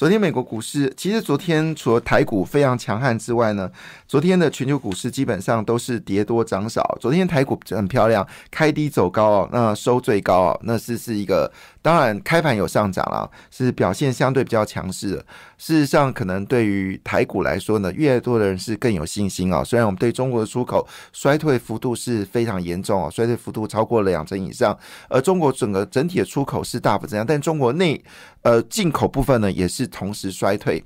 昨天美国股市，其实昨天除了台股非常强悍之外呢，昨天的全球股市基本上都是跌多涨少。昨天台股很漂亮，开低走高哦，那收最高哦，那是是一个，当然开盘有上涨了，是表现相对比较强势的。事实上，可能对于台股来说呢，越来越多的人是更有信心啊。虽然我们对中国的出口衰退幅度是非常严重啊，衰退幅度超过了两成以上，而中国整个整体的出口是大幅增加，但中国内呃进口部分呢也是。同时衰退。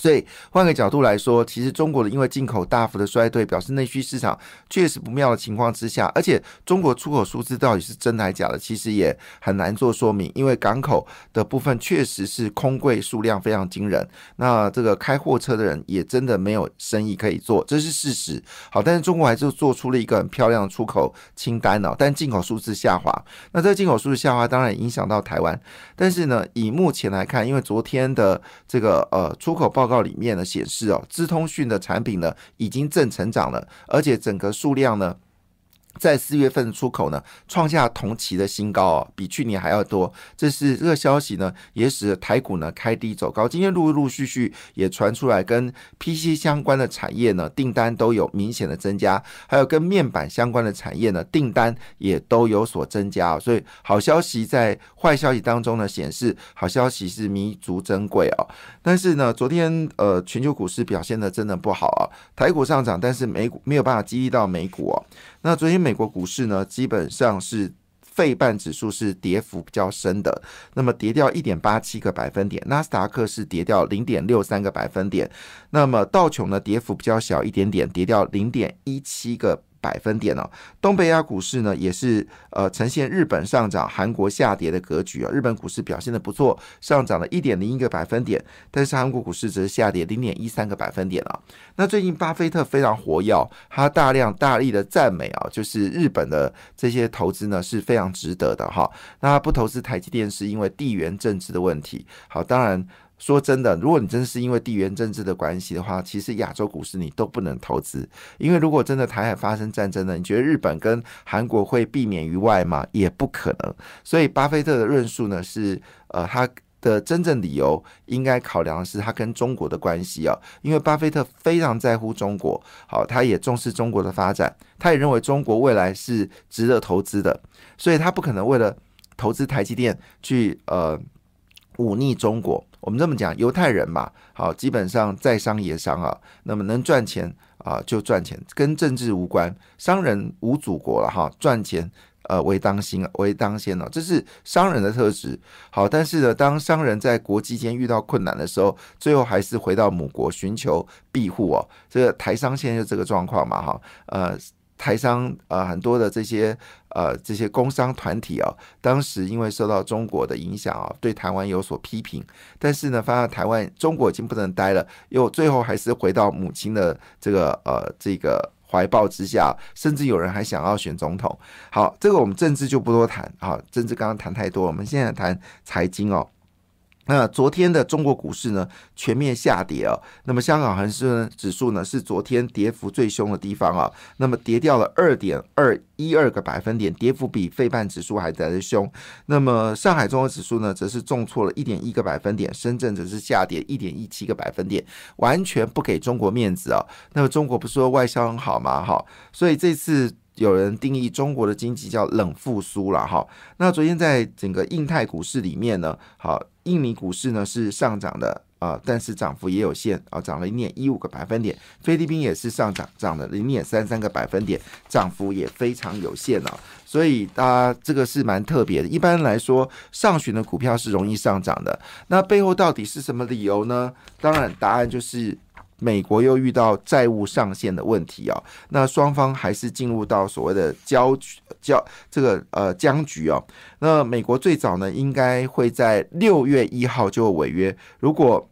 所以换个角度来说，其实中国的因为进口大幅的衰退，表示内需市场确实不妙的情况之下，而且中国出口数字到底是真的还是假的，其实也很难做说明，因为港口的部分确实是空柜数量非常惊人，那这个开货车的人也真的没有生意可以做，这是事实。好，但是中国还是做出了一个很漂亮的出口清单哦，但进口数字下滑，那这进口数字下滑当然影响到台湾，但是呢，以目前来看，因为昨天的这个呃出口报告里面呢显示哦，资通讯的产品呢已经正成长了，而且整个数量呢。在四月份出口呢，创下同期的新高哦，比去年还要多。这是这个消息呢，也使得台股呢开低走高。今天陆陆续续也传出来，跟 PC 相关的产业呢订单都有明显的增加，还有跟面板相关的产业呢订单也都有所增加。所以好消息在坏消息当中呢显示，好消息是弥足珍贵哦。但是呢，昨天呃全球股市表现的真的不好啊，台股上涨，但是美股没有办法激励到美股哦。那昨天美国股市呢，基本上是费半指数是跌幅比较深的，那么跌掉一点八七个百分点，纳斯达克是跌掉零点六三个百分点，那么道琼呢跌幅比较小一点点，跌掉零点一七个。百分点哦，东北亚股市呢也是呃呈现日本上涨、韩国下跌的格局啊。日本股市表现的不错，上涨了一点零一个百分点，但是韩国股市则是下跌零点一三个百分点啊。那最近巴菲特非常活跃，他大量大力的赞美啊，就是日本的这些投资呢是非常值得的哈。那不投资台积电是因为地缘政治的问题。好，当然。说真的，如果你真的是因为地缘政治的关系的话，其实亚洲股市你都不能投资，因为如果真的台海发生战争呢，你觉得日本跟韩国会避免于外吗？也不可能。所以巴菲特的论述呢，是呃他的真正理由应该考量的是他跟中国的关系啊，因为巴菲特非常在乎中国，好，他也重视中国的发展，他也认为中国未来是值得投资的，所以他不可能为了投资台积电去呃。忤逆中国，我们这么讲，犹太人嘛，好，基本上在商言商啊，那么能赚钱啊就赚钱，跟政治无关，商人无祖国了哈，赚钱呃为当心为当先了，这是商人的特质。好，但是呢，当商人在国际间遇到困难的时候，最后还是回到母国寻求庇护哦。这个台商现在就这个状况嘛，哈，呃。台商呃很多的这些呃这些工商团体啊，当时因为受到中国的影响啊，对台湾有所批评，但是呢，发现台湾中国已经不能待了，又最后还是回到母亲的这个呃这个怀抱之下，甚至有人还想要选总统。好，这个我们政治就不多谈啊，政治刚刚谈太多，我们现在谈财经哦。那昨天的中国股市呢，全面下跌啊。那么香港恒生指数呢，是昨天跌幅最凶的地方啊。那么跌掉了二点二一二个百分点，跌幅比费半指数还来的凶。那么上海综合指数呢，则是重挫了一点一个百分点，深圳则是下跌一点一七个百分点，完全不给中国面子啊。那么中国不是说外销很好吗？哈，所以这次。有人定义中国的经济叫冷复苏了哈。那昨天在整个印太股市里面呢，好，印尼股市呢是上涨的啊，但是涨幅也有限啊，涨了零点一五个百分点。菲律宾也是上涨，涨了零点三三个百分点，涨幅也非常有限啊。所以大家这个是蛮特别的。一般来说，上旬的股票是容易上涨的。那背后到底是什么理由呢？当然，答案就是。美国又遇到债务上限的问题啊，那双方还是进入到所谓的交交这个呃僵局啊。那美国最早呢，应该会在六月一号就违约。如果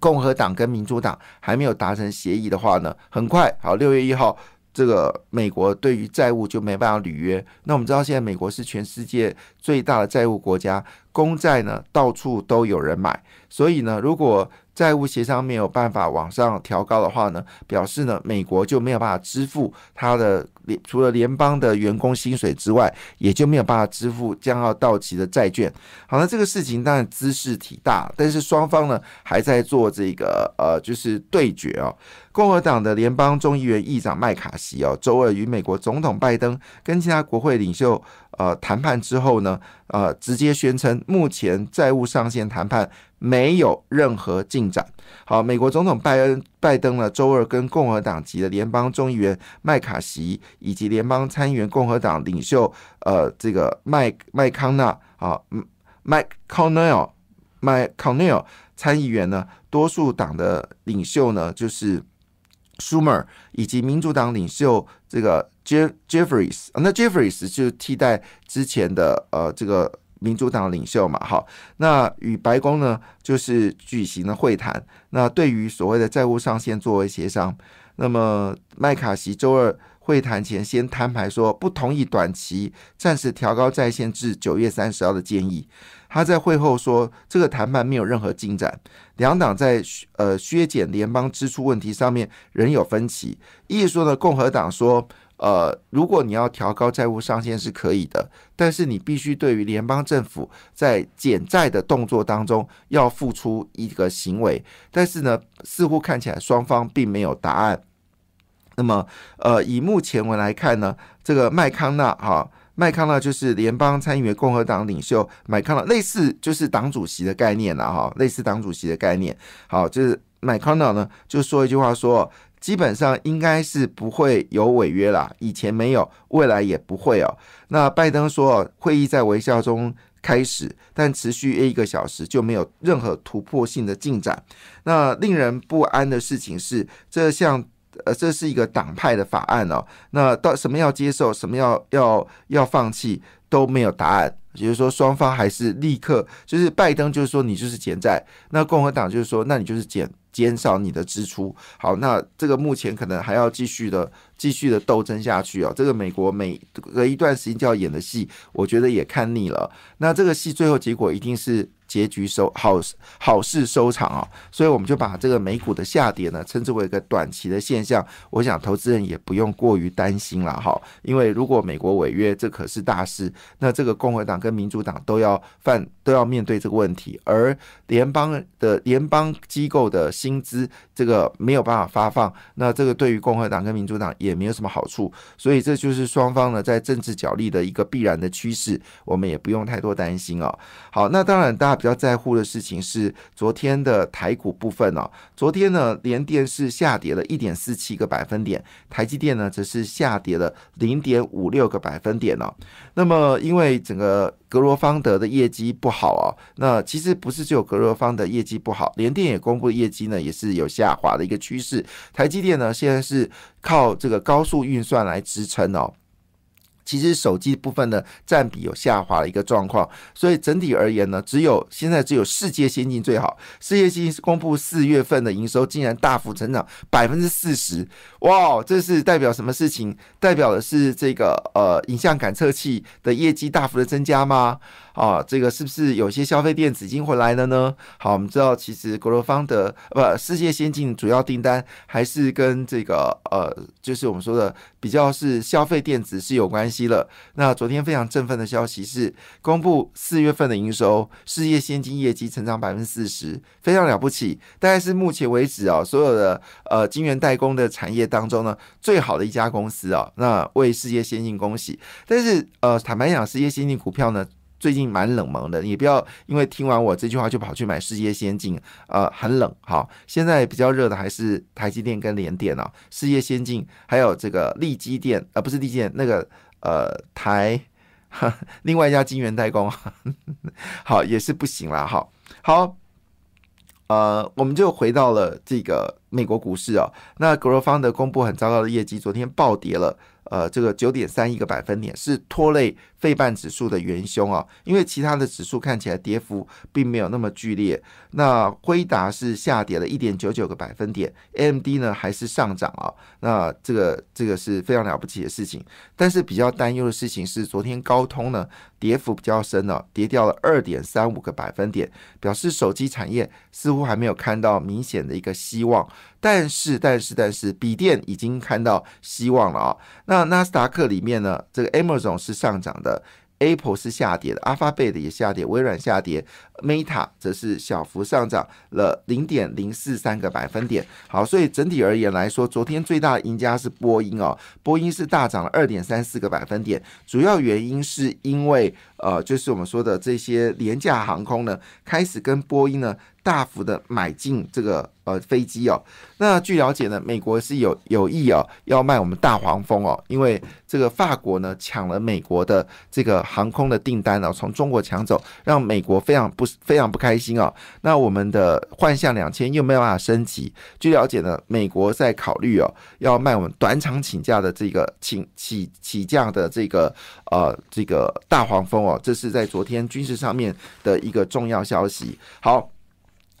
共和党跟民主党还没有达成协议的话呢，很快好六月一号这个美国对于债务就没办法履约。那我们知道，现在美国是全世界最大的债务国家，公债呢到处都有人买。所以呢，如果债务协商没有办法往上调高的话呢，表示呢，美国就没有办法支付它的联除了联邦的员工薪水之外，也就没有办法支付将要到期的债券。好，那这个事情当然姿势体大，但是双方呢还在做这个呃，就是对决哦。共和党的联邦众议员议长麦卡锡哦，周二与美国总统拜登跟其他国会领袖呃谈判之后呢，呃，直接宣称目前债务上限谈判没有任何进展。好，美国总统拜恩拜登呢，周二跟共和党籍的联邦众议员麦卡锡以及联邦参议员共和党领袖呃这个麦麦康纳啊，麦康奈尔麦康奈尔参议员呢，多数党的领袖呢就是。Schumer 以及民主党领袖这个 Jeff Jeffries，那 Jeffries 就替代之前的呃这个民主党领袖嘛，好，那与白宫呢就是举行了会谈，那对于所谓的债务上限作为协商，那么麦卡锡周二。会谈前先摊牌说不同意短期暂时调高在线至九月三十号的建议。他在会后说，这个谈判没有任何进展，两党在呃削减联邦支出问题上面仍有分歧。意思说呢，共和党说，呃，如果你要调高债务上限是可以的，但是你必须对于联邦政府在减债的动作当中要付出一个行为。但是呢，似乎看起来双方并没有答案。那么，呃，以目前文来看呢，这个麦康纳哈，麦康纳就是联邦参议员共和党领袖麦康纳，类似就是党主席的概念了哈，类似党主席的概念。好，就是麦康纳呢，就说一句话说，基本上应该是不会有违约啦，以前没有，未来也不会哦。那拜登说，会议在微笑中开始，但持续约一个小时就没有任何突破性的进展。那令人不安的事情是，这项。呃，这是一个党派的法案哦。那到什么要接受，什么要要要放弃，都没有答案。也就是说，双方还是立刻，就是拜登就是说你就是减债，那共和党就是说那你就是减减少你的支出。好，那这个目前可能还要继续的继续的斗争下去哦。这个美国每隔一段时间就要演的戏，我觉得也看腻了。那这个戏最后结果一定是。结局收好好事收场啊，所以我们就把这个美股的下跌呢称之为一个短期的现象。我想投资人也不用过于担心了哈，因为如果美国违约，这可是大事，那这个共和党跟民主党都要犯都要面对这个问题，而联邦的联邦机构的薪资这个没有办法发放，那这个对于共和党跟民主党也没有什么好处，所以这就是双方呢在政治角力的一个必然的趋势，我们也不用太多担心哦。好，那当然大。比较在乎的事情是昨天的台股部分哦。昨天呢，联电是下跌了一点四七个百分点，台积电呢则是下跌了零点五六个百分点哦。那么，因为整个格罗方德的业绩不好啊，那其实不是只有格罗方的业绩不好，联电也公布业绩呢也是有下滑的一个趋势。台积电呢现在是靠这个高速运算来支撑哦。其实手机部分的占比有下滑的一个状况，所以整体而言呢，只有现在只有世界先进最好。世界先进公布四月份的营收竟然大幅成长百分之四十，哇，这是代表什么事情？代表的是这个呃影像感测器的业绩大幅的增加吗？啊，这个是不是有些消费电子已经回来了呢？好，我们知道其实国罗方的不世界先进主要订单还是跟这个呃，就是我们说的比较是消费电子是有关系了。那昨天非常振奋的消息是公布四月份的营收，世界先进业绩成长百分之四十，非常了不起，大概是目前为止啊所有的呃晶圆代工的产业当中呢最好的一家公司啊。那为世界先进恭喜，但是呃坦白讲，世界先进股票呢。最近蛮冷门的，你不要因为听完我这句话就跑去买世界先进，呃，很冷。哈，现在比较热的还是台积电跟联电啊，世界先进还有这个利基电，呃，不是利基电，那个呃台，另外一家晶圆代工，好也是不行啦。哈，好，呃，我们就回到了这个美国股市啊，那格罗方的公布很糟糕的业绩，昨天暴跌了。呃这个九点三一个百分点，是拖累费半指数的元凶啊。因为其他的指数看起来跌幅并没有那么剧烈。那辉达是下跌了一点九九个百分点，AMD 呢还是上涨啊。那这个这个是非常了不起的事情。但是比较担忧的事情是，昨天高通呢跌幅比较深了，跌掉了二点三五个百分点，表示手机产业似乎还没有看到明显的一个希望。但是，但是，但是，笔电已经看到希望了啊！那纳斯达克里面呢，这个 Amazon 是上涨的。Apple 是下跌的，Alphabet 也下跌，微软下跌，Meta 则是小幅上涨了零点零四三个百分点。好，所以整体而言来说，昨天最大的赢家是波音哦，波音是大涨了二点三四个百分点，主要原因是因为呃，就是我们说的这些廉价航空呢，开始跟波音呢。大幅的买进这个呃飞机哦，那据了解呢，美国是有有意哦要卖我们大黄蜂哦，因为这个法国呢抢了美国的这个航空的订单哦，从中国抢走，让美国非常不非常不开心哦。那我们的幻象两千又没有办法升级，据了解呢，美国在考虑哦要卖我们短场请假的这个请起起降的这个呃这个大黄蜂哦，这是在昨天军事上面的一个重要消息。好。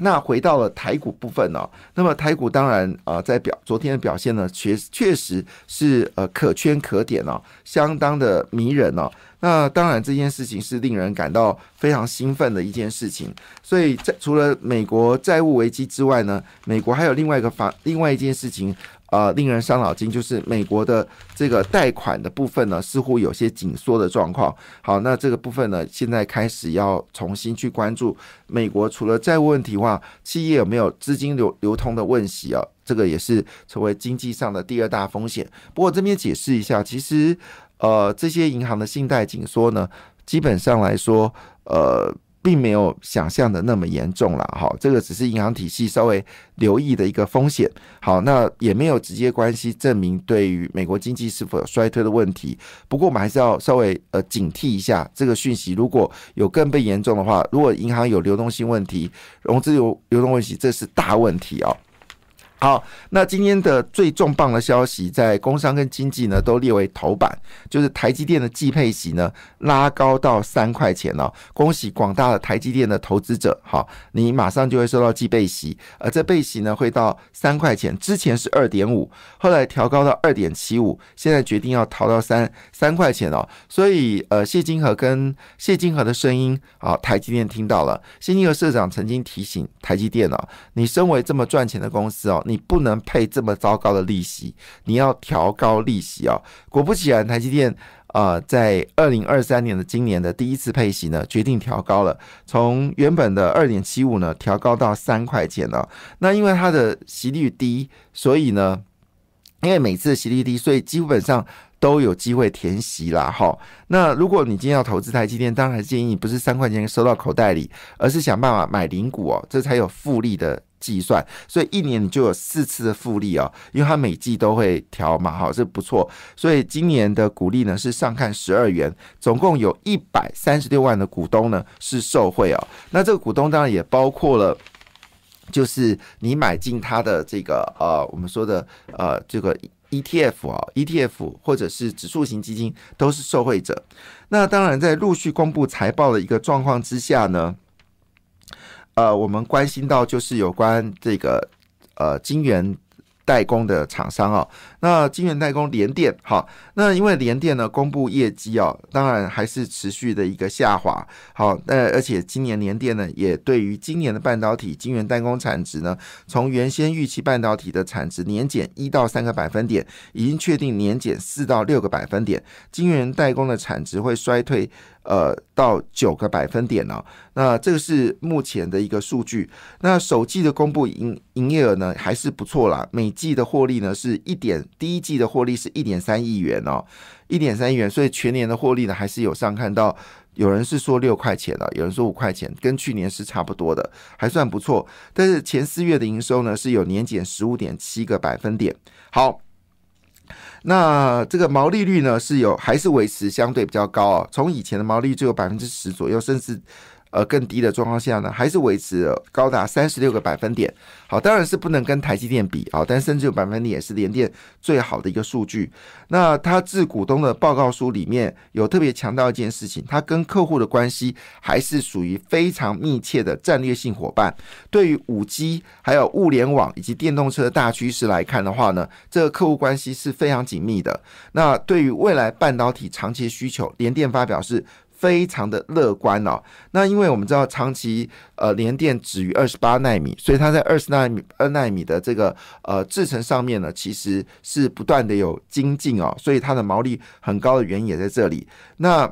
那回到了台股部分呢？那么台股当然啊，在表昨天的表现呢，确确实是呃可圈可点哦，相当的迷人哦。那当然这件事情是令人感到非常兴奋的一件事情。所以在除了美国债务危机之外呢，美国还有另外一个法另外一件事情。呃，令人伤脑筋，就是美国的这个贷款的部分呢，似乎有些紧缩的状况。好，那这个部分呢，现在开始要重新去关注美国除了债务问题话，企业有没有资金流流通的问题啊？这个也是成为经济上的第二大风险。不过这边解释一下，其实呃，这些银行的信贷紧缩呢，基本上来说，呃。并没有想象的那么严重了，哈，这个只是银行体系稍微留意的一个风险。好，那也没有直接关系证明对于美国经济是否有衰退的问题。不过我们还是要稍微呃警惕一下这个讯息，如果有更被严重的话，如果银行有流动性问题、融资流流动问题，这是大问题啊。好，那今天的最重磅的消息，在工商跟经济呢都列为头版，就是台积电的季配息呢拉高到三块钱哦。恭喜广大的台积电的投资者，好，你马上就会收到季配息，而这配息呢会到三块钱，之前是二点五，后来调高到二点七五，现在决定要逃到三三块钱哦。所以，呃，谢金河跟谢金河的声音，啊，台积电听到了。谢金河社长曾经提醒台积电哦，你身为这么赚钱的公司哦。你不能配这么糟糕的利息，你要调高利息啊！果不其然，台积电呃，在二零二三年的今年的第一次配息呢，决定调高了，从原本的二点七五呢，调高到三块钱了。那因为它的息率低，所以呢，因为每次息率低，所以基本上都有机会填息啦。哈，那如果你今天要投资台积电，当然建议你不是三块钱收到口袋里，而是想办法买零股哦，这才有复利的。计算，所以一年你就有四次的复利啊，因为它每季都会调嘛，好，这不错。所以今年的股利呢是上看十二元，总共有一百三十六万的股东呢是受惠啊。那这个股东当然也包括了，就是你买进它的这个呃，我们说的呃这个 ETF 啊，ETF 或者是指数型基金都是受惠者。那当然在陆续公布财报的一个状况之下呢。呃，我们关心到就是有关这个呃晶圆代工的厂商哦，那金源代工联电，好，那因为联电呢公布业绩哦，当然还是持续的一个下滑，好，那而且今年联电呢也对于今年的半导体金源代工产值呢，从原先预期半导体的产值年减一到三个百分点，已经确定年减四到六个百分点，金源代工的产值会衰退。呃，到九个百分点呢。那这个是目前的一个数据。那首季的公布营营业额呢，还是不错啦。每季的获利呢，是一点，第一季的获利是一点三亿元哦，一点三亿元。所以全年的获利呢，还是有上看到，有人是说六块钱了，有人说五块钱，跟去年是差不多的，还算不错。但是前四月的营收呢，是有年减十五点七个百分点。好。那这个毛利率呢是有还是维持相对比较高啊？从以前的毛利率只有百分之十左右，甚至呃更低的状况下呢，还是维持了高达三十六个百分点。好，当然是不能跟台积电比啊，但甚至有百分点也是联电最好的一个数据。那他致股东的报告书里面有特别强调一件事情，他跟客户的关系还是属于非常密切的战略性伙伴。对于五 G 还有物联网以及电动车大趋势来看的话呢，这个客户关系是非常紧密的。那对于未来半导体长期需求，联电发表是。非常的乐观哦。那因为我们知道长期呃联电止于二十八纳米，所以它在二十纳米二纳米的这个呃制程上面呢，其实是不断的有精进哦，所以它的毛利很高的原因也在这里。那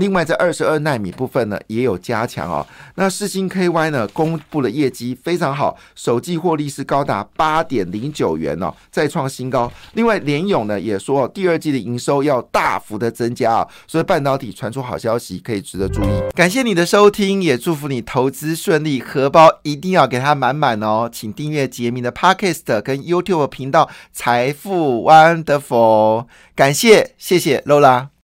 另外，在二十二纳米部分呢，也有加强哦。那世星 KY 呢，公布了业绩非常好，首季获利是高达八点零九元哦，再创新高。另外，联勇呢也说，第二季的营收要大幅的增加啊，所以半导体传出好消息，可以值得注意。感谢你的收听，也祝福你投资顺利，荷包一定要给它满满哦。请订阅杰明的 Podcast 跟 YouTube 频道财富 Wonderful，感谢，谢谢 Lola。